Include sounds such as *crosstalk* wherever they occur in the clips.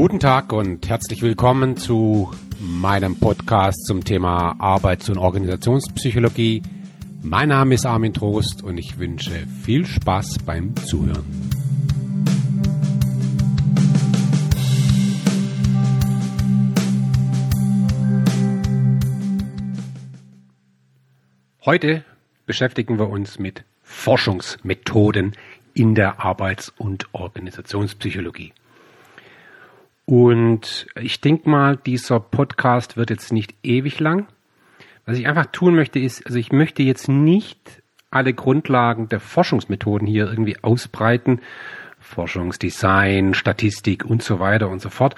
Guten Tag und herzlich willkommen zu meinem Podcast zum Thema Arbeits- und Organisationspsychologie. Mein Name ist Armin Trost und ich wünsche viel Spaß beim Zuhören. Heute beschäftigen wir uns mit Forschungsmethoden in der Arbeits- und Organisationspsychologie. Und ich denke mal, dieser Podcast wird jetzt nicht ewig lang. Was ich einfach tun möchte, ist, also ich möchte jetzt nicht alle Grundlagen der Forschungsmethoden hier irgendwie ausbreiten, Forschungsdesign, Statistik und so weiter und so fort,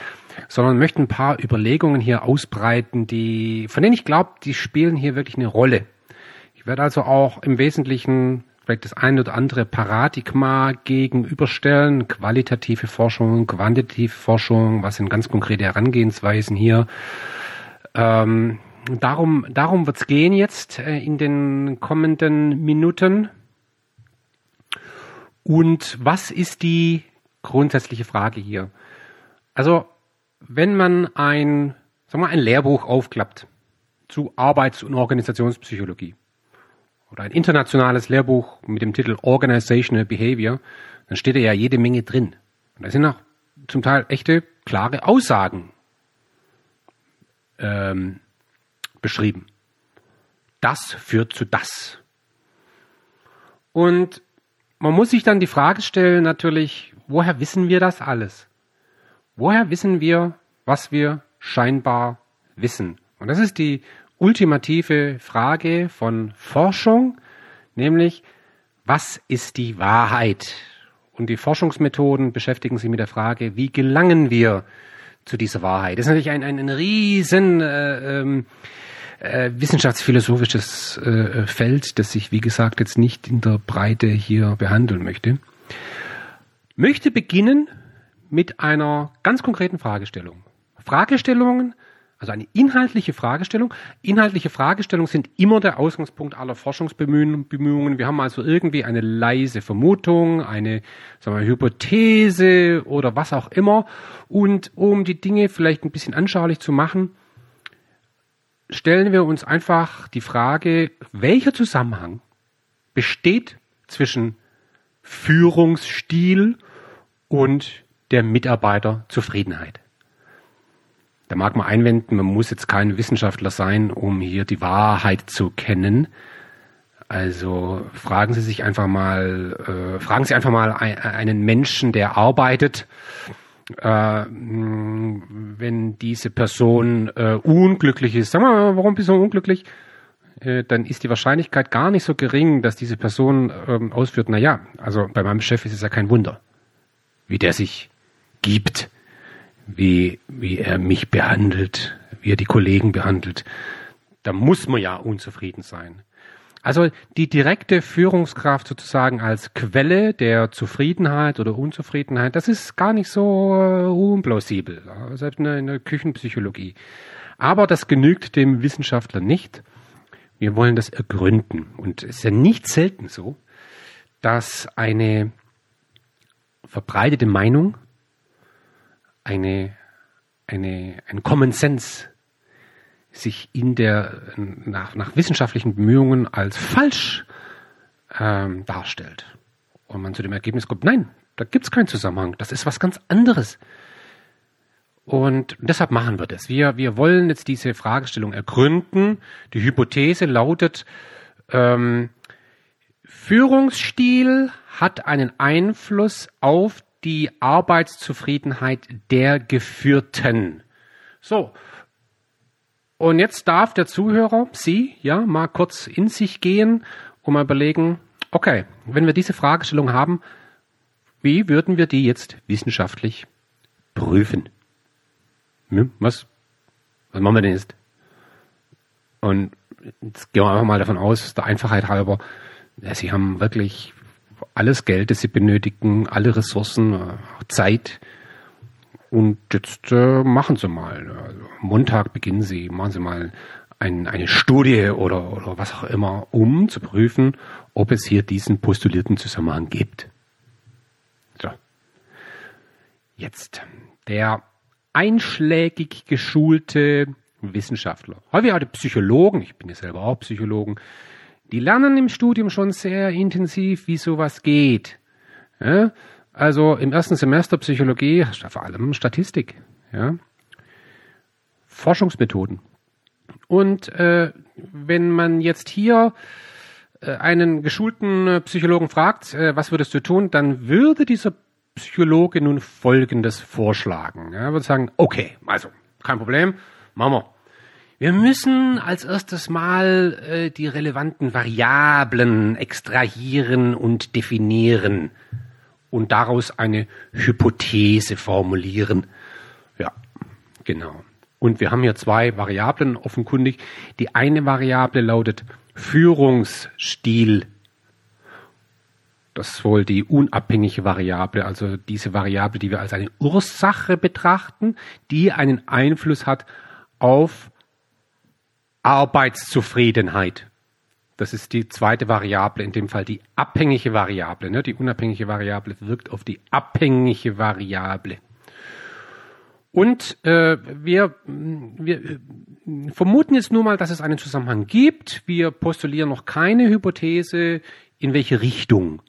sondern möchte ein paar Überlegungen hier ausbreiten, die, von denen ich glaube, die spielen hier wirklich eine Rolle. Ich werde also auch im Wesentlichen vielleicht das ein oder andere Paradigma gegenüberstellen, qualitative Forschung, quantitative Forschung, was sind ganz konkrete Herangehensweisen hier. Ähm, darum darum wird es gehen jetzt äh, in den kommenden Minuten. Und was ist die grundsätzliche Frage hier? Also, wenn man ein, sagen wir, ein Lehrbuch aufklappt zu Arbeits- und Organisationspsychologie, oder ein internationales Lehrbuch mit dem Titel Organizational Behavior, dann steht da ja jede Menge drin. Und da sind auch zum Teil echte, klare Aussagen ähm, beschrieben. Das führt zu das. Und man muss sich dann die Frage stellen, natürlich, woher wissen wir das alles? Woher wissen wir, was wir scheinbar wissen? Und das ist die ultimative Frage von Forschung, nämlich was ist die Wahrheit? Und die Forschungsmethoden beschäftigen sich mit der Frage, wie gelangen wir zu dieser Wahrheit? Das ist natürlich ein, ein, ein riesen äh, ähm, äh, wissenschaftsphilosophisches äh, Feld, das ich, wie gesagt, jetzt nicht in der Breite hier behandeln möchte. Möchte beginnen mit einer ganz konkreten Fragestellung. Fragestellungen, also eine inhaltliche Fragestellung. Inhaltliche Fragestellungen sind immer der Ausgangspunkt aller Forschungsbemühungen. Wir haben also irgendwie eine leise Vermutung, eine sagen wir, Hypothese oder was auch immer. Und um die Dinge vielleicht ein bisschen anschaulich zu machen, stellen wir uns einfach die Frage, welcher Zusammenhang besteht zwischen Führungsstil und der Mitarbeiterzufriedenheit. Da mag man einwenden, man muss jetzt kein Wissenschaftler sein, um hier die Wahrheit zu kennen. Also fragen Sie sich einfach mal, äh, fragen Sie einfach mal einen Menschen, der arbeitet, äh, wenn diese Person äh, unglücklich ist. Sag mal, warum bist du unglücklich? Äh, dann ist die Wahrscheinlichkeit gar nicht so gering, dass diese Person ähm, ausführt, na ja, also bei meinem Chef ist es ja kein Wunder, wie der sich gibt wie, wie er mich behandelt, wie er die Kollegen behandelt. Da muss man ja unzufrieden sein. Also die direkte Führungskraft sozusagen als Quelle der Zufriedenheit oder Unzufriedenheit, das ist gar nicht so äh, unplausibel, selbst in der, in der Küchenpsychologie. Aber das genügt dem Wissenschaftler nicht. Wir wollen das ergründen. Und es ist ja nicht selten so, dass eine verbreitete Meinung eine, eine, ein Common Sense sich in der, nach, nach wissenschaftlichen Bemühungen als falsch ähm, darstellt. Und man zu dem Ergebnis kommt, nein, da gibt es keinen Zusammenhang, das ist was ganz anderes. Und deshalb machen wir das. Wir, wir wollen jetzt diese Fragestellung ergründen. Die Hypothese lautet, ähm, Führungsstil hat einen Einfluss auf die Arbeitszufriedenheit der Geführten. So. Und jetzt darf der Zuhörer, Sie, ja, mal kurz in sich gehen und mal überlegen, okay, wenn wir diese Fragestellung haben, wie würden wir die jetzt wissenschaftlich prüfen? Hm, was? Was machen wir denn jetzt? Und jetzt gehen wir einfach mal davon aus, der Einfachheit halber, ja, Sie haben wirklich alles Geld, das sie benötigen, alle Ressourcen, äh, Zeit. Und jetzt äh, machen sie mal. Also Montag beginnen sie, machen sie mal ein, eine Studie oder, oder was auch immer, um zu prüfen, ob es hier diesen postulierten Zusammenhang gibt. So. Jetzt, der einschlägig geschulte Wissenschaftler. Häufig die Psychologen, ich bin ja selber auch Psychologen, die lernen im Studium schon sehr intensiv, wie sowas geht. Ja? Also im ersten Semester Psychologie vor allem Statistik, ja? Forschungsmethoden. Und äh, wenn man jetzt hier äh, einen geschulten äh, Psychologen fragt, äh, was würdest du tun, dann würde dieser Psychologe nun Folgendes vorschlagen. Er würde sagen, okay, also kein Problem, machen wir. Wir müssen als erstes mal äh, die relevanten Variablen extrahieren und definieren und daraus eine Hypothese formulieren. Ja, genau. Und wir haben hier zwei Variablen offenkundig. Die eine Variable lautet Führungsstil. Das ist wohl die unabhängige Variable, also diese Variable, die wir als eine Ursache betrachten, die einen Einfluss hat auf Arbeitszufriedenheit. Das ist die zweite Variable, in dem Fall die abhängige Variable. Ne? Die unabhängige Variable wirkt auf die abhängige Variable. Und äh, wir, wir vermuten jetzt nur mal, dass es einen Zusammenhang gibt. Wir postulieren noch keine Hypothese, in welche Richtung.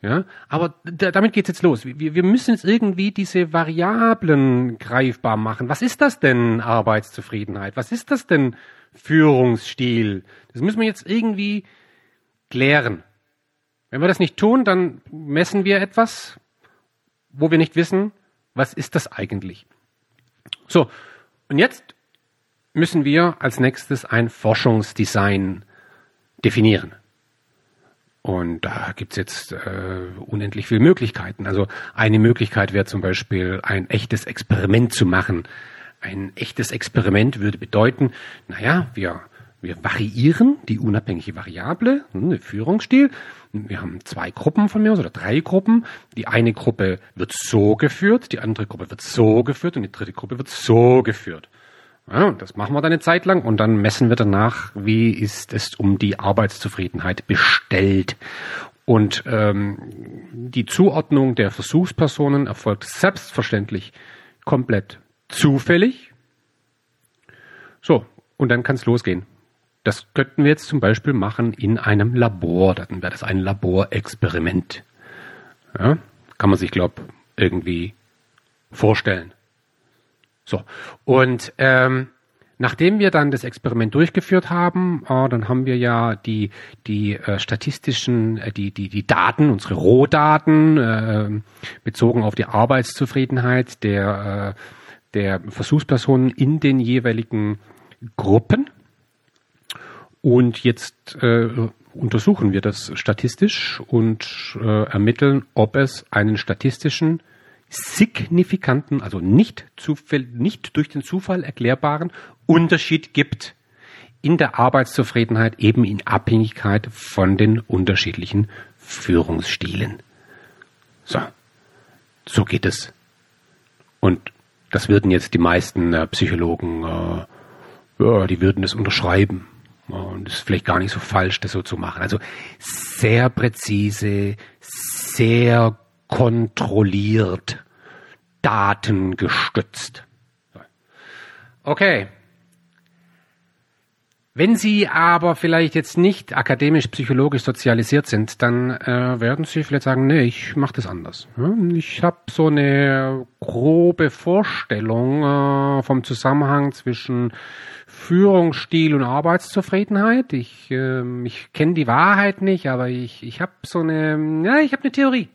Ja, aber damit geht's jetzt los. Wir, wir müssen jetzt irgendwie diese Variablen greifbar machen. Was ist das denn Arbeitszufriedenheit? Was ist das denn Führungsstil? Das müssen wir jetzt irgendwie klären. Wenn wir das nicht tun, dann messen wir etwas, wo wir nicht wissen, was ist das eigentlich. So, und jetzt müssen wir als nächstes ein Forschungsdesign definieren. Und da gibt's jetzt äh, unendlich viele Möglichkeiten. Also eine Möglichkeit wäre zum Beispiel ein echtes Experiment zu machen. Ein echtes Experiment würde bedeuten, naja, wir, wir variieren die unabhängige Variable, der Führungsstil. Wir haben zwei Gruppen von mir oder drei Gruppen. Die eine Gruppe wird so geführt, die andere Gruppe wird so geführt und die dritte Gruppe wird so geführt. Ja, das machen wir dann eine Zeit lang und dann messen wir danach, wie ist es um die Arbeitszufriedenheit bestellt. Und ähm, die Zuordnung der Versuchspersonen erfolgt selbstverständlich komplett zufällig. So, und dann kann es losgehen. Das könnten wir jetzt zum Beispiel machen in einem Labor. Dann wäre das ein Laborexperiment. Ja, kann man sich, glaube irgendwie vorstellen. So, und ähm, nachdem wir dann das Experiment durchgeführt haben, äh, dann haben wir ja die, die äh, statistischen, äh, die, die, die Daten, unsere Rohdaten, äh, bezogen auf die Arbeitszufriedenheit der, äh, der Versuchspersonen in den jeweiligen Gruppen. Und jetzt äh, untersuchen wir das statistisch und äh, ermitteln, ob es einen statistischen signifikanten, also nicht, zufall, nicht durch den Zufall erklärbaren Unterschied gibt in der Arbeitszufriedenheit eben in Abhängigkeit von den unterschiedlichen Führungsstilen. So, so geht es. Und das würden jetzt die meisten äh, Psychologen, äh, ja, die würden das unterschreiben. Und es ist vielleicht gar nicht so falsch, das so zu machen. Also sehr präzise, sehr kontrolliert, datengestützt. Okay. Wenn Sie aber vielleicht jetzt nicht akademisch-psychologisch sozialisiert sind, dann äh, werden Sie vielleicht sagen, nee, ich mache das anders. Ich habe so eine grobe Vorstellung äh, vom Zusammenhang zwischen Führungsstil und Arbeitszufriedenheit. Ich, äh, ich kenne die Wahrheit nicht, aber ich, ich habe so eine, ja, ich habe eine Theorie.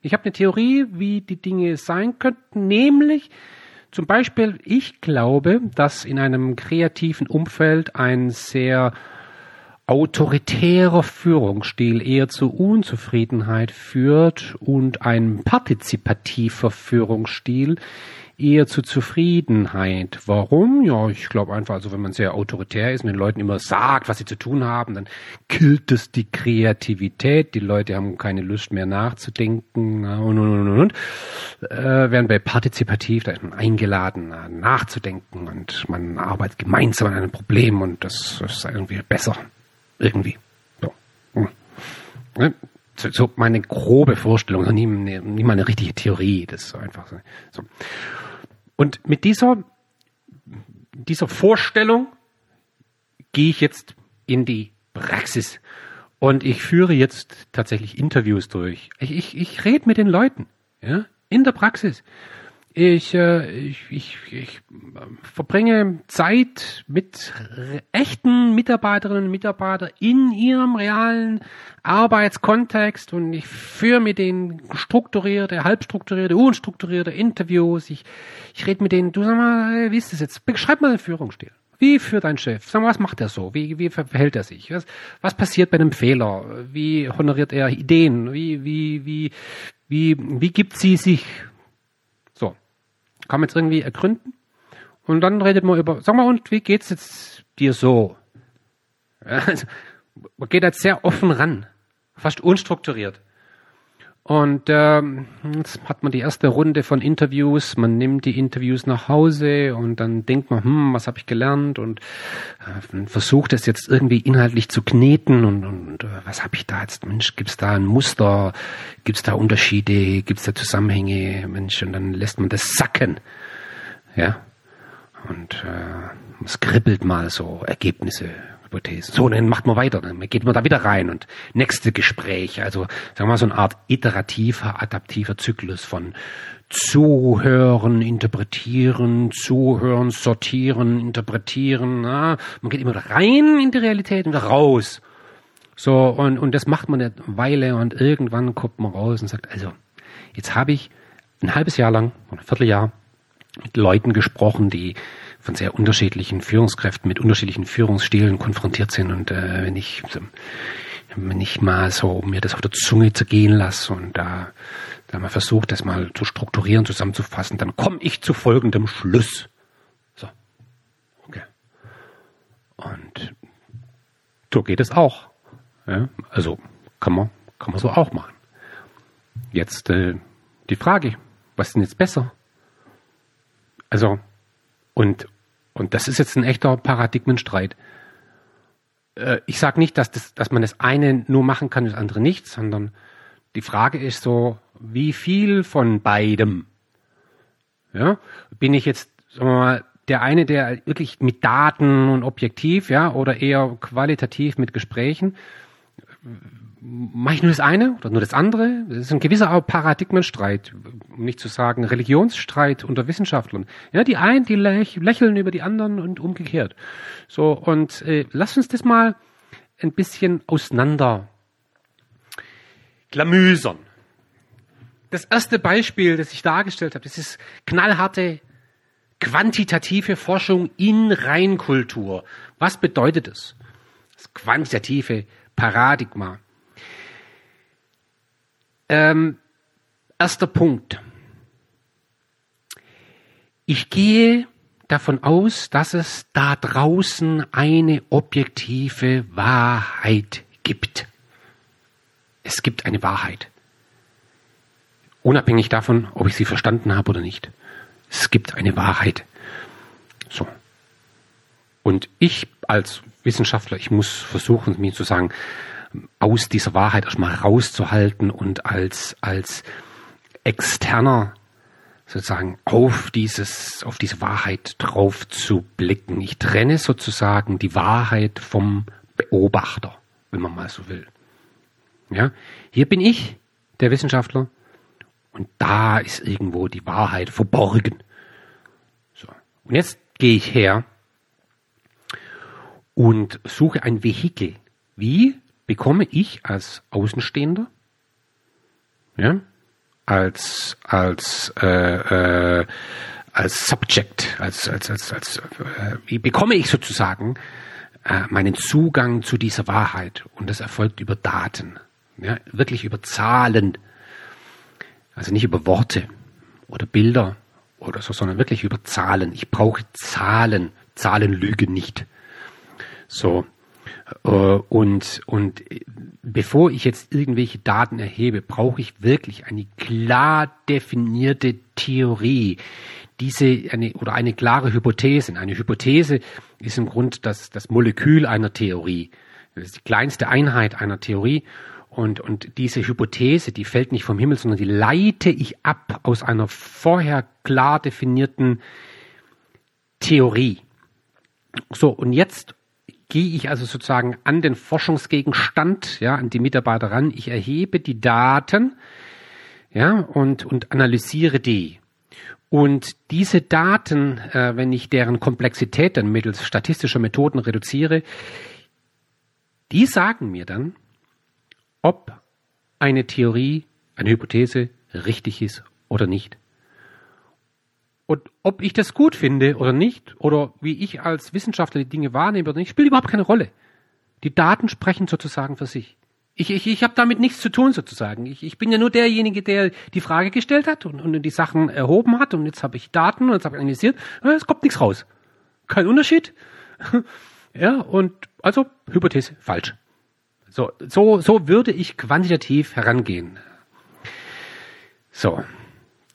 Ich habe eine Theorie, wie die Dinge sein könnten, nämlich zum Beispiel, ich glaube, dass in einem kreativen Umfeld ein sehr autoritärer Führungsstil eher zu Unzufriedenheit führt und ein partizipativer Führungsstil eher zu Zufriedenheit. Warum? Ja, ich glaube einfach, also wenn man sehr autoritär ist und den Leuten immer sagt, was sie zu tun haben, dann killt es die Kreativität. Die Leute haben keine Lust mehr nachzudenken und und und und. und. Äh, während bei partizipativ, da ist man eingeladen, nachzudenken und man arbeitet gemeinsam an einem Problem und das ist irgendwie besser. Irgendwie. So. Hm. Ne? so meine grobe Vorstellung, nie, nie mal eine richtige Theorie, das ist einfach so. Und mit dieser, dieser Vorstellung gehe ich jetzt in die Praxis. Und ich führe jetzt tatsächlich Interviews durch. Ich, ich, ich rede mit den Leuten, ja, in der Praxis. Ich, äh, ich, ich, ich verbringe Zeit mit echten Mitarbeiterinnen und Mitarbeitern in ihrem realen Arbeitskontext und ich führe mit denen strukturierte, halbstrukturierte, unstrukturierte Interviews. Ich, ich rede mit denen, du sag mal, wie ist das jetzt? Beschreib mal den Führungsstil. Wie führt ein Chef? Sag mal, was macht er so? Wie, wie verhält er sich? Was, was passiert bei einem Fehler? Wie honoriert er Ideen? Wie, wie, wie, wie, wie gibt sie sich? Kann man jetzt irgendwie ergründen. Und dann redet man über, sag mal, und wie geht's jetzt dir so? *laughs* Also, man geht jetzt sehr offen ran, fast unstrukturiert. Und ähm, jetzt hat man die erste Runde von Interviews, man nimmt die Interviews nach Hause und dann denkt man, hm, was habe ich gelernt? Und äh, versucht es jetzt irgendwie inhaltlich zu kneten und, und äh, was habe ich da jetzt, Mensch, gibt's da ein Muster, gibt's da Unterschiede, gibt's da Zusammenhänge, Mensch, und dann lässt man das sacken, ja, und äh, es kribbelt mal so Ergebnisse Hypothesen. So, dann macht man weiter, dann geht man da wieder rein und nächste Gespräch. Also sagen wir mal so eine Art iterativer, adaptiver Zyklus von Zuhören, interpretieren, zuhören, sortieren, interpretieren. Na, man geht immer rein in die Realität und raus. So, und, und das macht man eine Weile und irgendwann kommt man raus und sagt, also, jetzt habe ich ein halbes Jahr lang, ein Vierteljahr, mit Leuten gesprochen, die von sehr unterschiedlichen Führungskräften mit unterschiedlichen Führungsstilen konfrontiert sind. Und äh, wenn ich wenn ich mal so mir das auf der Zunge zergehen lasse und da, da mal versuche, das mal zu strukturieren, zusammenzufassen, dann komme ich zu folgendem Schluss. So. Okay. Und so geht es auch. Ja, also kann man, kann man so auch machen. Jetzt äh, die Frage, was ist denn jetzt besser? Also, und, und das ist jetzt ein echter Paradigmenstreit. Äh, ich sage nicht, dass, das, dass man das eine nur machen kann, das andere nicht, sondern die Frage ist so, wie viel von beidem? Ja, bin ich jetzt, sagen wir mal, der eine, der wirklich mit Daten und objektiv, ja, oder eher qualitativ mit Gesprächen? Mache ich nur das eine oder nur das andere? Das ist ein gewisser Paradigmenstreit, um nicht zu sagen Religionsstreit unter Wissenschaftlern. Ja, die einen, die lächeln über die anderen und umgekehrt. So, und äh, lass uns das mal ein bisschen auseinander glamüsern. Das erste Beispiel, das ich dargestellt habe, das ist knallharte quantitative Forschung in Reinkultur. Was bedeutet es? Das quantitative Paradigma. Ähm, erster Punkt. Ich gehe davon aus, dass es da draußen eine objektive Wahrheit gibt. Es gibt eine Wahrheit. Unabhängig davon, ob ich sie verstanden habe oder nicht. Es gibt eine Wahrheit. So. Und ich als Wissenschaftler, ich muss versuchen, mir zu sagen, aus dieser Wahrheit erstmal rauszuhalten und als, als externer sozusagen auf dieses, auf diese Wahrheit drauf zu blicken. Ich trenne sozusagen die Wahrheit vom Beobachter, wenn man mal so will. Ja, hier bin ich, der Wissenschaftler, und da ist irgendwo die Wahrheit verborgen. So. Und jetzt gehe ich her und suche ein Vehikel. Wie bekomme ich als Außenstehender, ja, als als äh, äh, als Subject, als als als als äh, wie bekomme ich sozusagen äh, meinen Zugang zu dieser Wahrheit und das erfolgt über Daten, ja, wirklich über Zahlen, also nicht über Worte oder Bilder oder so, sondern wirklich über Zahlen. Ich brauche Zahlen. Zahlen lügen nicht. So. Äh, und, und bevor ich jetzt irgendwelche Daten erhebe, brauche ich wirklich eine klar definierte Theorie. Diese eine oder eine klare Hypothese. Eine Hypothese ist im Grunde das, das Molekül einer Theorie. Das ist die kleinste Einheit einer Theorie. Und, und diese Hypothese, die fällt nicht vom Himmel, sondern die leite ich ab aus einer vorher klar definierten Theorie. So, und jetzt gehe ich also sozusagen an den Forschungsgegenstand, ja, an die Mitarbeiter ran. Ich erhebe die Daten, ja, und, und analysiere die. Und diese Daten, äh, wenn ich deren Komplexität dann mittels statistischer Methoden reduziere, die sagen mir dann, ob eine Theorie, eine Hypothese richtig ist oder nicht. Und ob ich das gut finde oder nicht, oder wie ich als Wissenschaftler die Dinge wahrnehme oder nicht, spielt überhaupt keine Rolle. Die Daten sprechen sozusagen für sich. Ich, ich, ich habe damit nichts zu tun sozusagen. Ich, ich bin ja nur derjenige, der die Frage gestellt hat und, und die Sachen erhoben hat und jetzt habe ich Daten und jetzt habe ich analysiert. Es kommt nichts raus. Kein Unterschied. *laughs* ja, und also Hypothese falsch. So, so, so würde ich quantitativ herangehen. So,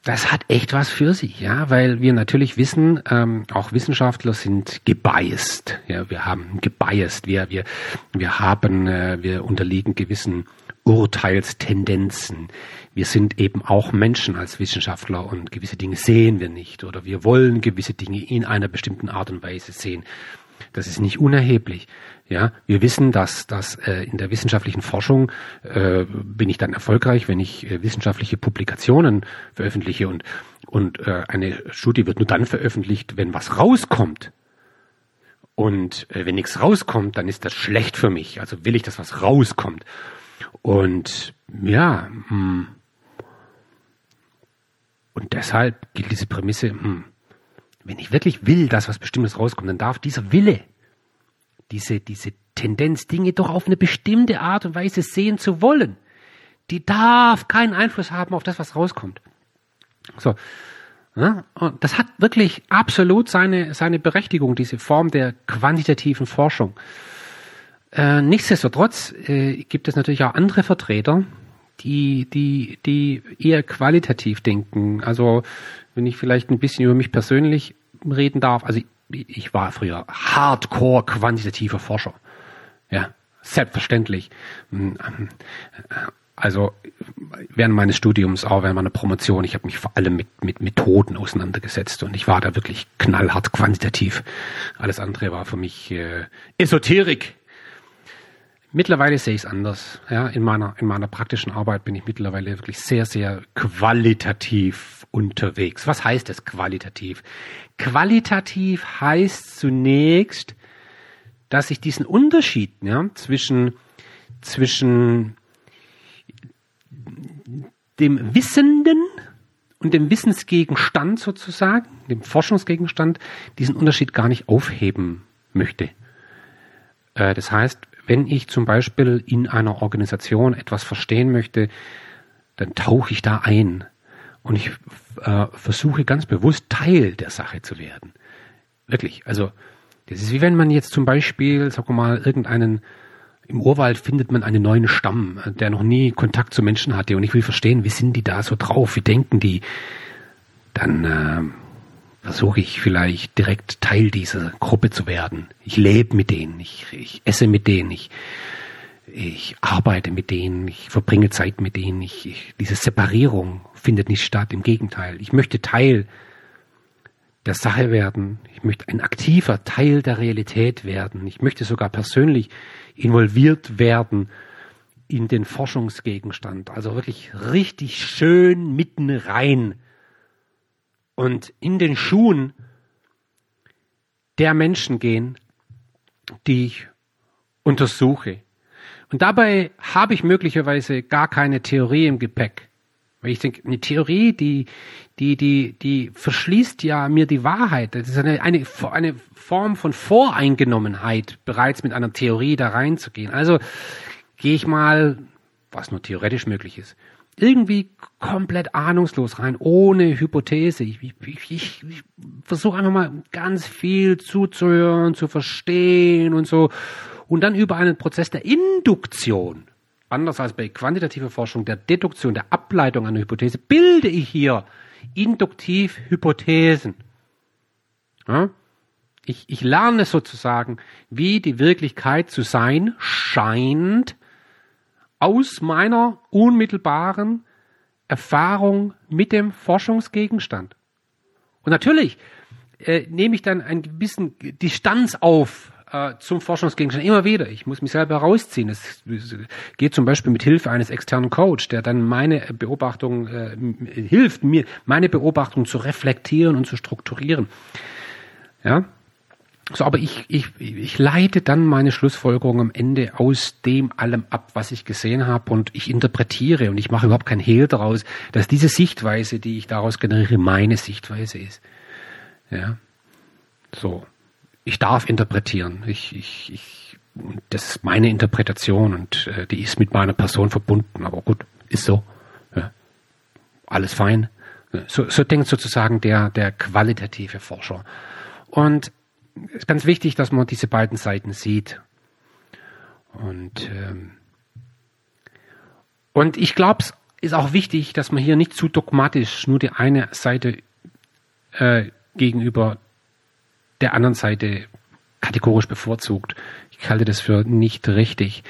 das hat echt was für sich, ja, weil wir natürlich wissen, ähm, auch Wissenschaftler sind gebiased, ja, wir haben gebiased, wir, wir, wir haben, äh, wir unterliegen gewissen Urteilstendenzen. Wir sind eben auch Menschen als Wissenschaftler und gewisse Dinge sehen wir nicht oder wir wollen gewisse Dinge in einer bestimmten Art und Weise sehen. Das ist nicht unerheblich. Ja, wir wissen, dass, dass äh, in der wissenschaftlichen Forschung äh, bin ich dann erfolgreich, wenn ich äh, wissenschaftliche Publikationen veröffentliche und und äh, eine Studie wird nur dann veröffentlicht, wenn was rauskommt. Und äh, wenn nichts rauskommt, dann ist das schlecht für mich. Also will ich, dass was rauskommt. Und ja, mh. Hm. und deshalb gilt diese Prämisse, mh, hm, wenn ich wirklich will, dass was Bestimmtes rauskommt, dann darf dieser Wille diese, diese Tendenz, Dinge doch auf eine bestimmte Art und Weise sehen zu wollen, die darf keinen Einfluss haben auf das, was rauskommt. So. Ja, und das hat wirklich absolut seine, seine Berechtigung, diese Form der quantitativen Forschung. Äh, nichtsdestotrotz äh, gibt es natürlich auch andere Vertreter, die, die, die eher qualitativ denken. Also, wenn ich vielleicht ein bisschen über mich persönlich reden darf, also ich war früher hardcore quantitativer Forscher. Ja, selbstverständlich. Hm, ähm, also während meines Studiums, auch während meiner Promotion, ich habe mich vor allem mit, mit Methoden auseinandergesetzt und ich war da wirklich knallhart quantitativ. Alles andere war für mich äh, Esoterik. Mittlerweile sehe ich es anders. Ja, in meiner in meiner praktischen Arbeit bin ich mittlerweile wirklich sehr sehr qualitativ unterwegs. Was heißt das qualitativ? Qualitativ heißt zunächst, dass ich diesen Unterschied ja, zwischen, zwischen dem Wissenden und dem Wissensgegenstand sozusagen, dem Forschungsgegenstand, diesen Unterschied gar nicht aufheben möchte. Äh, das heißt, wenn ich zum Beispiel in einer Organisation etwas verstehen möchte, dann tauche ich da ein und ich äh, versuche ganz bewusst Teil der Sache zu werden. Wirklich. Also, das ist wie wenn man jetzt zum Beispiel, wir mal, irgendeinen, im Urwald findet man einen neuen Stamm, der noch nie Kontakt zu Menschen hatte und ich will verstehen, wie sind die da so drauf, wie denken die, dann äh, versuche ich vielleicht direkt Teil dieser Gruppe zu werden. Ich lebe mit denen, ich, ich esse mit denen, ich ich arbeite mit denen, ich verbringe Zeit mit denen, ich, ich, diese Separierung findet nicht statt, im Gegenteil. Ich möchte Teil der Sache werden, ich möchte ein aktiver Teil der Realität werden, ich möchte sogar persönlich involviert werden in den Forschungsgegenstand, also wirklich richtig schön mitten rein und in den Schuhen der Menschen gehen, die ich untersuche, und dabei habe ich möglicherweise gar keine Theorie im Gepäck. Weil ich denke, eine Theorie, die, die, die, die verschließt ja mir die Wahrheit. Das ist eine, eine, eine Form von Voreingenommenheit, bereits mit einer Theorie da reinzugehen. Also gehe ich mal, was nur theoretisch möglich ist, irgendwie komplett ahnungslos rein, ohne Hypothese. Ich, ich, ich, ich versuche einfach mal ganz viel zuzuhören, zu verstehen und so und dann über einen Prozess der Induktion, anders als bei quantitativer Forschung, der Deduktion, der Ableitung einer Hypothese, bilde ich hier induktiv Hypothesen. Ja? Ich, ich lerne sozusagen, wie die Wirklichkeit zu sein scheint, aus meiner unmittelbaren Erfahrung mit dem Forschungsgegenstand. Und natürlich äh, nehme ich dann ein bisschen Distanz auf äh, zum Forschungsgegenstand immer wieder. Ich muss mich selber rausziehen. Es, es geht zum Beispiel mit Hilfe eines externen Coach, der dann meine Beobachtung äh, hilft mir, meine Beobachtung zu reflektieren und zu strukturieren. Ja, so, aber ich, ich, ich leite dann meine Schlussfolgerung am Ende aus dem allem ab, was ich gesehen habe und ich interpretiere und ich mache überhaupt kein Hehl daraus, dass diese Sichtweise, die ich daraus generiere, meine Sichtweise ist. Ja, so. Ich darf interpretieren. Ich, ich, ich, das ist meine Interpretation und äh, die ist mit meiner Person verbunden. Aber gut, ist so. Ja. Alles fein. So, so denkt sozusagen der, der qualitative Forscher. Und ist ganz wichtig, dass man diese beiden Seiten sieht. Und, ähm, und ich glaube, es ist auch wichtig, dass man hier nicht zu dogmatisch nur die eine Seite äh, gegenüber der anderen Seite kategorisch bevorzugt. Ich halte das für nicht richtig.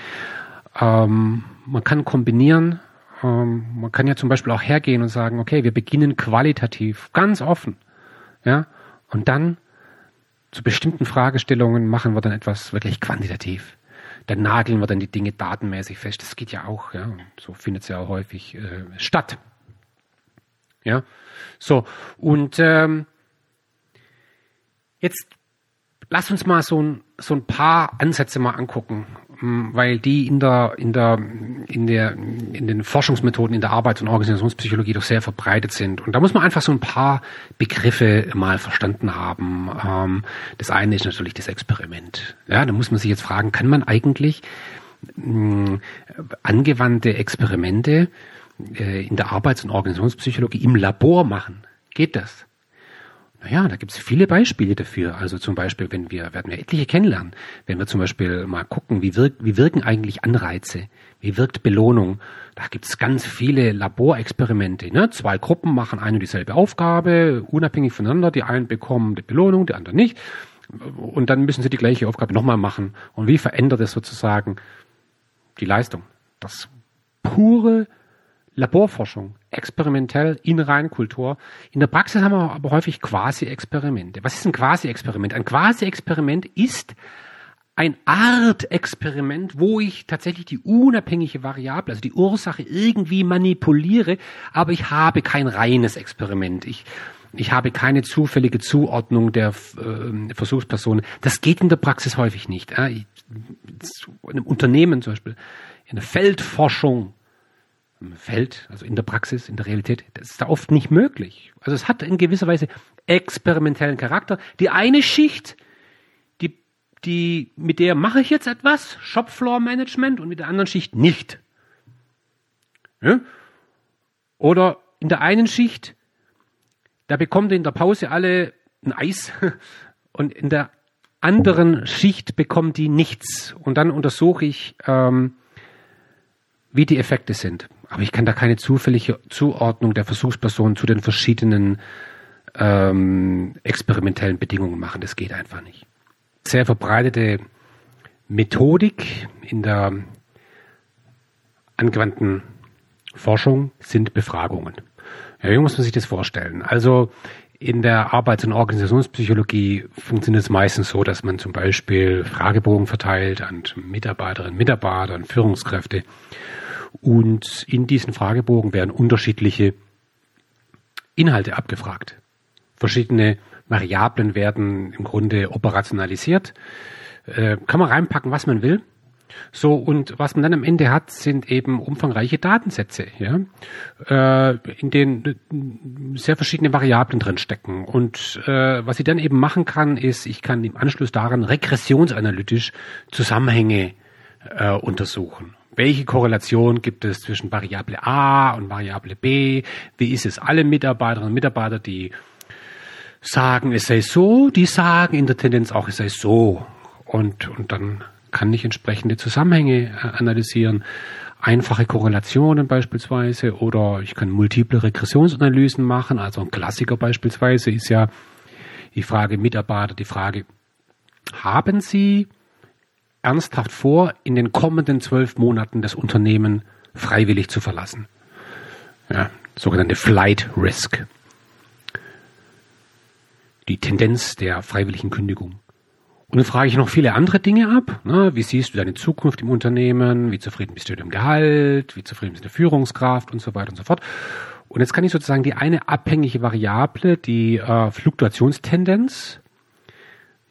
Ähm, man kann kombinieren. Ähm, man kann ja zum Beispiel auch hergehen und sagen, okay, wir beginnen qualitativ, ganz offen. Ja, und dann zu bestimmten Fragestellungen machen wir dann etwas wirklich quantitativ. Dann nageln wir dann die Dinge datenmäßig fest. Das geht ja auch, ja. So findet es ja auch häufig äh, statt. Ja. So, und ähm, jetzt lass uns mal so ein, so ein paar Ansätze mal angucken, weil die in der, in der, in der, in den Forschungsmethoden in der Arbeits- und Organisationspsychologie doch sehr verbreitet sind. Und da muss man einfach so ein paar Begriffe mal verstanden haben. Ähm, das eine ist natürlich das Experiment. Ja, da muss man sich jetzt fragen, kann man eigentlich hm, angewandte Experimente äh, in der Arbeits- und Organisationspsychologie im Labor machen? Geht das? Naja, da gibt es viele Beispiele dafür. Also zum Beispiel, wenn wir, werden wir etliche kennenlernen, wenn wir zum Beispiel mal gucken, wie, wirk, wie wirken eigentlich Anreize, wie wirkt Belohnung. Da gibt es ganz viele Laborexperimente. Ne? Zwei Gruppen machen eine und dieselbe Aufgabe, unabhängig voneinander. Die einen bekommen die Belohnung, die anderen nicht. Und dann müssen sie die gleiche Aufgabe nochmal machen. Und wie verändert es sozusagen die Leistung? Das pure Laborforschung, experimentell in Reinkultur. In der Praxis haben wir aber häufig Quasi-Experimente. Was ist ein Quasi-Experiment? Ein Quasi-Experiment ist ein Art-Experiment, wo ich tatsächlich die unabhängige Variable, also die Ursache irgendwie manipuliere, aber ich habe kein reines Experiment. Ich, ich habe keine zufällige Zuordnung der äh, Versuchspersonen. Das geht in der Praxis häufig nicht. Äh, in einem Unternehmen zum Beispiel, in der Feldforschung, Feld, also in der Praxis, in der Realität, das ist da oft nicht möglich. Also es hat in gewisser Weise experimentellen Charakter. Die eine Schicht, die, die, mit der mache ich jetzt etwas, Shopfloor Management, und mit der anderen Schicht nicht. Ja? Oder in der einen Schicht, da bekommt in der Pause alle ein Eis *laughs* und in der anderen Schicht bekommt die nichts. Und dann untersuche ich, ähm, wie die Effekte sind. Aber ich kann da keine zufällige Zuordnung der Versuchspersonen zu den verschiedenen ähm, experimentellen Bedingungen machen. Das geht einfach nicht. Sehr verbreitete Methodik in der angewandten Forschung sind Befragungen. Ja, wie muss man sich das vorstellen? Also in der Arbeits- und Organisationspsychologie funktioniert es meistens so, dass man zum Beispiel Fragebogen verteilt an Mitarbeiterinnen, Mitarbeiter, an Führungskräfte und in diesen Fragebogen werden unterschiedliche Inhalte abgefragt. Verschiedene Variablen werden im Grunde operationalisiert. Äh, kann man reinpacken, was man will. So, und was man dann am Ende hat, sind eben umfangreiche Datensätze, ja, äh, in denen sehr verschiedene Variablen drin stecken. Und äh, was ich dann eben machen kann, ist, ich kann im Anschluss daran regressionsanalytisch Zusammenhänge äh, untersuchen. Welche Korrelation gibt es zwischen Variable A und Variable B? Wie ist es? Alle Mitarbeiterinnen und Mitarbeiter, die sagen, es sei so, die sagen in der Tendenz auch, es sei so. Und, und dann kann ich entsprechende Zusammenhänge äh, analysieren. Einfache Korrelationen beispielsweise oder ich kann multiple Regressionsanalysen machen. Also ein Klassiker beispielsweise ist ja die Frage Mitarbeiter, die Frage, haben Sie ernsthaft vor, in den kommenden zwölf Monaten das Unternehmen freiwillig zu verlassen. Ja, sogenannte Flight Risk. Die Tendenz der freiwilligen Kündigung. Und dann frage ich noch viele andere Dinge ab. Ne? Wie siehst du deine Zukunft im Unternehmen? Wie zufrieden bist du mit dem Gehalt? Wie zufrieden bist du mit der Führungskraft und so weiter und so fort? Und jetzt kann ich sozusagen die eine abhängige Variable, die äh, Fluktuationstendenz,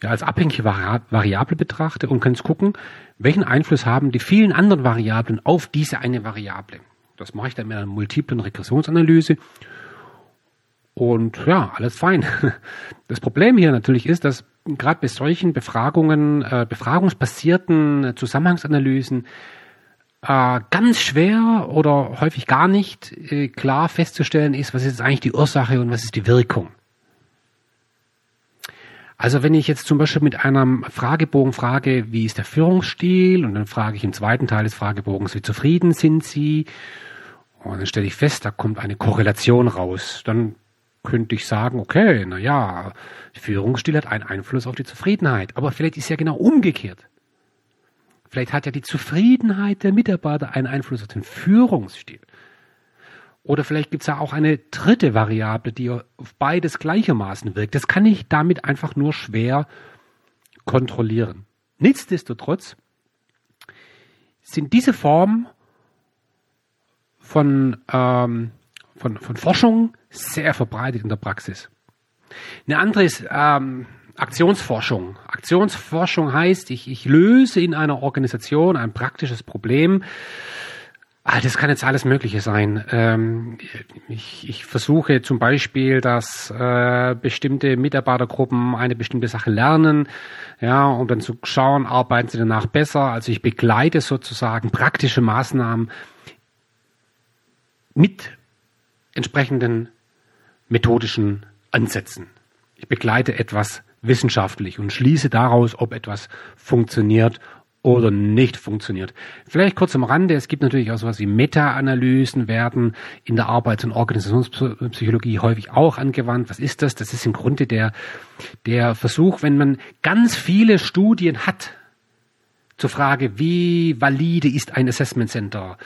ja, als abhängige Vari Variable betrachte und kann jetzt gucken, welchen Einfluss haben die vielen anderen Variablen auf diese eine Variable. Das mache ich dann mit einer multiplen Regressionsanalyse. Und ja, alles fein. *laughs* Das Problem hier natürlich ist, dass gerade bei solchen Befragungen, äh, befragungsbasierten Zusammenhangsanalysen äh, ganz schwer oder häufig gar nicht äh, klar festzustellen ist, was ist eigentlich die Ursache und was ist die Wirkung. Also wenn ich jetzt zum Beispiel mit einem Fragebogen frage, wie ist der Führungsstil, und dann frage ich im zweiten Teil des Fragebogens, wie zufrieden sind Sie, und dann stelle ich fest, da kommt eine Korrelation raus, dann könnte ich sagen, okay, na ja, Führungsstil hat einen Einfluss auf die Zufriedenheit, aber vielleicht ist ja genau umgekehrt. Vielleicht hat ja die Zufriedenheit der Mitarbeiter einen Einfluss auf den Führungsstil. Oder vielleicht gibt es ja auch eine dritte Variable, die auf beides gleichermaßen wirkt. Das kann ich damit einfach nur schwer kontrollieren. Nichtsdestotrotz sind diese Formen von, ähm, von, von Forschung sehr verbreitet in der Praxis. Eine andere ist ähm, Aktionsforschung. Aktionsforschung heißt, ich, ich löse in einer Organisation ein praktisches Problem. Ah, das kann jetzt alles Mögliche sein. Ähm, ich, ich versuche zum Beispiel, dass äh, bestimmte Mitarbeitergruppen eine bestimmte Sache lernen, ja, um dann zu schauen, arbeiten sie danach besser. Also ich begleite sozusagen praktische Maßnahmen mit entsprechenden methodischen Ansätzen. Ich begleite etwas wissenschaftlich und schließe daraus, ob etwas funktioniert oder nicht funktioniert. Vielleicht kurz am Rande, es gibt natürlich auch sowas wie Meta-Analysen werden in der Arbeits- und Organisationspsychologie häufig auch angewandt. Was ist das? Das ist im Grunde der, der Versuch, wenn man ganz viele Studien hat, zur Frage, wie valide ist ein Assessment Center?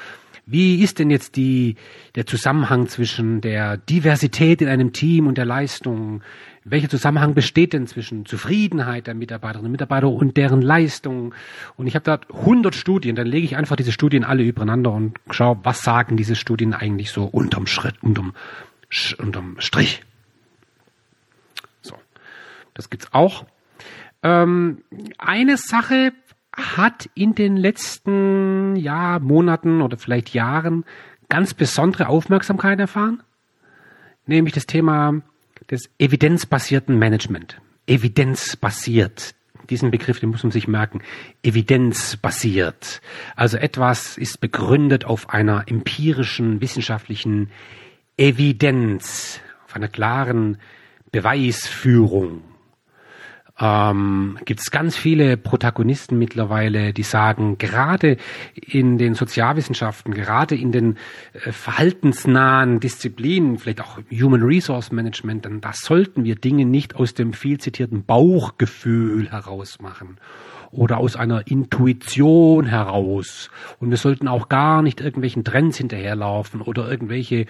Wie ist denn jetzt die, der Zusammenhang zwischen der Diversität in einem Team und der Leistung? Welcher Zusammenhang besteht denn zwischen Zufriedenheit der Mitarbeiterinnen und Mitarbeiter und deren Leistung? Und ich habe da 100 Studien, dann lege ich einfach diese Studien alle übereinander und schaue, was sagen diese Studien eigentlich so unterm Schritt, unterm, unterm Strich. So, das gibt's auch. Ähm, eine Sache, hat in den letzten ja, Monaten oder vielleicht Jahren ganz besondere Aufmerksamkeit erfahren, nämlich das Thema des evidenzbasierten Management. Evidenzbasiert. Diesen Begriff, den muss man sich merken. Evidenzbasiert. Also etwas ist begründet auf einer empirischen, wissenschaftlichen Evidenz, auf einer klaren Beweisführung ähm, gibt es ganz viele Protagonisten mittlerweile, die sagen, gerade in den Sozialwissenschaften, gerade in den äh, verhaltensnahen Disziplinen, vielleicht auch Human Resource Management, dann da sollten wir Dinge nicht aus dem viel zitierten Bauchgefühl heraus machen oder aus einer Intuition heraus. Und wir sollten auch gar nicht irgendwelchen Trends hinterherlaufen oder irgendwelche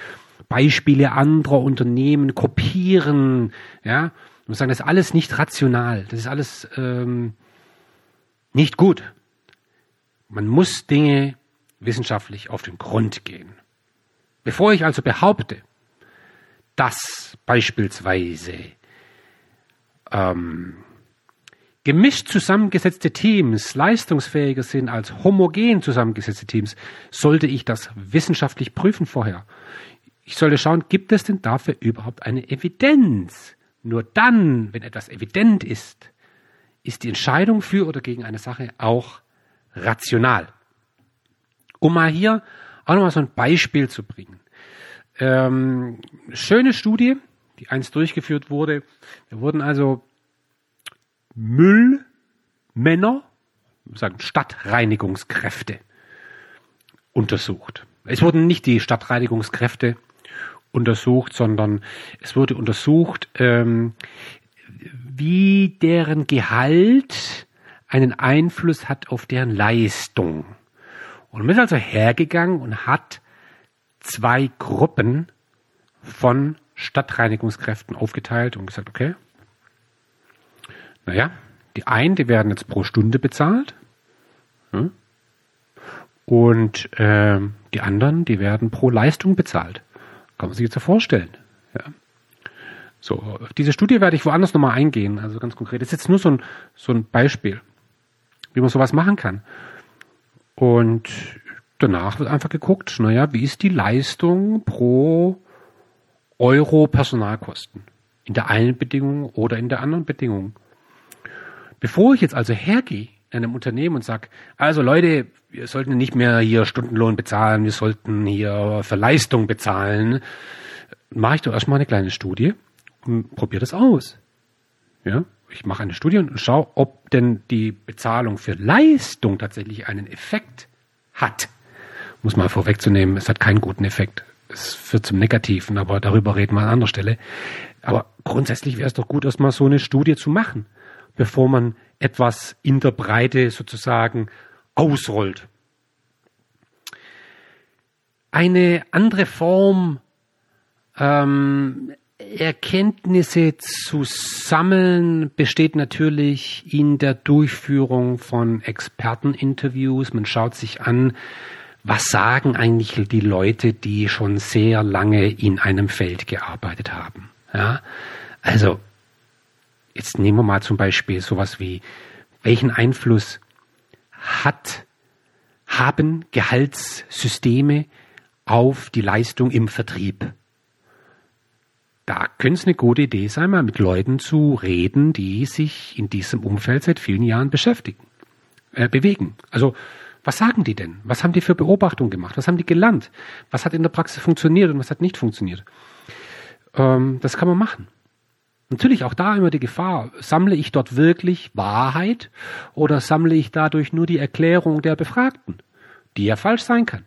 Beispiele anderer Unternehmen kopieren, ja, muss sagen, das ist alles nicht rational. Das ist alles ähm, nicht gut. Man muss Dinge wissenschaftlich auf den Grund gehen. Bevor ich also behaupte, dass beispielsweise ähm, gemischt zusammengesetzte Teams leistungsfähiger sind als homogen zusammengesetzte Teams, sollte ich das wissenschaftlich prüfen vorher. Ich sollte schauen, gibt es denn dafür überhaupt eine Evidenz? Nur dann, wenn etwas evident ist, ist die Entscheidung für oder gegen eine Sache auch rational. Um mal hier auch nochmal so ein Beispiel zu bringen. Ähm, schöne Studie, die einst durchgeführt wurde. Da wurden also Müllmänner, sagen Stadtreinigungskräfte, untersucht. Es wurden nicht die Stadtreinigungskräfte untersucht, sondern es wurde untersucht, ähm, wie deren Gehalt einen Einfluss hat auf deren Leistung. Und man ist also hergegangen und hat zwei Gruppen von Stadtreinigungskräften aufgeteilt und gesagt, okay, naja, die einen, die werden jetzt pro Stunde bezahlt. Hm? Und äh, die anderen, die werden pro Leistung bezahlt. Kann man sich jetzt so vorstellen. Ja. So, auf diese Studie werde ich woanders nochmal eingehen, also ganz konkret. Das ist jetzt nur so ein, so ein Beispiel, wie man sowas machen kann. Und danach wird einfach geguckt, naja, wie ist die Leistung pro Euro Personalkosten? In der einen Bedingung oder in der anderen Bedingung. Bevor ich jetzt also hergehe einem Unternehmen und sage, also Leute, wir sollten nicht mehr hier Stundenlohn bezahlen, wir sollten hier für Leistung bezahlen, mache ich doch erstmal eine kleine Studie und probiere das aus. Ja, ich mache eine Studie und schaue, ob denn die Bezahlung für Leistung tatsächlich einen Effekt hat. Muss mal vorwegzunehmen, es hat keinen guten Effekt. Es führt zum Negativen, aber darüber reden wir an anderer Stelle. Aber grundsätzlich wäre es doch gut, erstmal so eine Studie zu machen bevor man etwas in der Breite sozusagen ausrollt. Eine andere Form, ähm, Erkenntnisse zu sammeln, besteht natürlich in der Durchführung von Experteninterviews. Man schaut sich an, was sagen eigentlich die Leute, die schon sehr lange in einem Feld gearbeitet haben. Ja, also Jetzt nehmen wir mal zum Beispiel sowas wie, welchen Einfluss hat, haben Gehaltssysteme auf die Leistung im Vertrieb? Da könnte es eine gute Idee sein, mal mit Leuten zu reden, die sich in diesem Umfeld seit vielen Jahren beschäftigen, äh, bewegen. Also, was sagen die denn? Was haben die für Beobachtungen gemacht? Was haben die gelernt? Was hat in der Praxis funktioniert und was hat nicht funktioniert? Ähm, das kann man machen. Natürlich auch da immer die Gefahr, sammle ich dort wirklich Wahrheit oder sammle ich dadurch nur die Erklärung der Befragten, die ja falsch sein kann.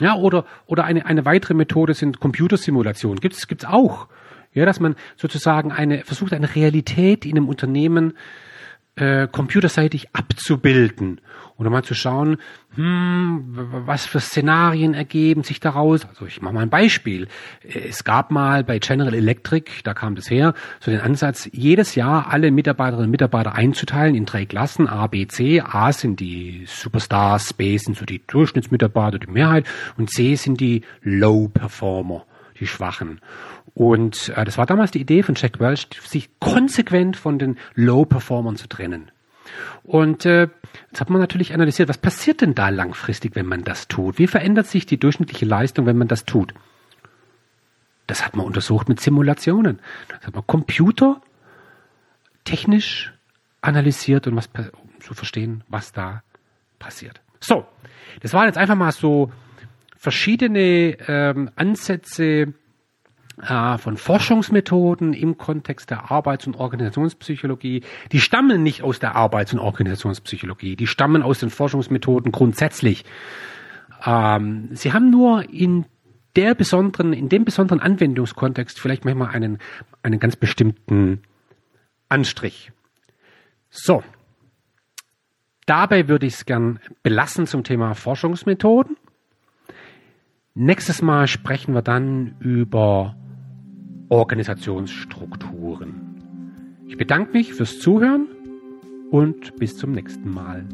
Ja, oder, oder eine, eine weitere Methode sind Computersimulationen. Gibt es gibt's auch. Ja, dass man sozusagen eine, versucht, eine Realität in einem Unternehmen äh, computerseitig abzubilden oder mal zu schauen, hm, was für Szenarien ergeben sich daraus. Also ich mache mal ein Beispiel. Es gab mal bei General Electric, da kam das her, so den Ansatz, jedes Jahr alle Mitarbeiterinnen und Mitarbeiter einzuteilen in drei Klassen, A, B, C. A sind die Superstars, B sind so die Durchschnittsmitarbeiter, die Mehrheit und C sind die Low Performer, die Schwachen. Und äh, das war damals die Idee von Jack Welch, sich konsequent von den Low-Performern zu trennen. Und äh, jetzt hat man natürlich analysiert, was passiert denn da langfristig, wenn man das tut? Wie verändert sich die durchschnittliche Leistung, wenn man das tut? Das hat man untersucht mit Simulationen. Das hat man Computer technisch analysiert und was um zu verstehen, was da passiert. So, das waren jetzt einfach mal so verschiedene ähm, Ansätze, äh, von Forschungsmethoden im Kontext der Arbeits- und Organisationspsychologie. Die stammen nicht aus der Arbeits- und Organisationspsychologie, die stammen aus den Forschungsmethoden grundsätzlich. Ähm, sie haben nur in der besonderen, in dem besonderen Anwendungskontext vielleicht manchmal einen, einen ganz bestimmten Anstrich. So. Dabei würde ich es gern belassen zum Thema Forschungsmethoden. Nächstes Mal sprechen wir dann über Organisationsstrukturen. Ich bedanke mich fürs Zuhören und bis zum nächsten Mal.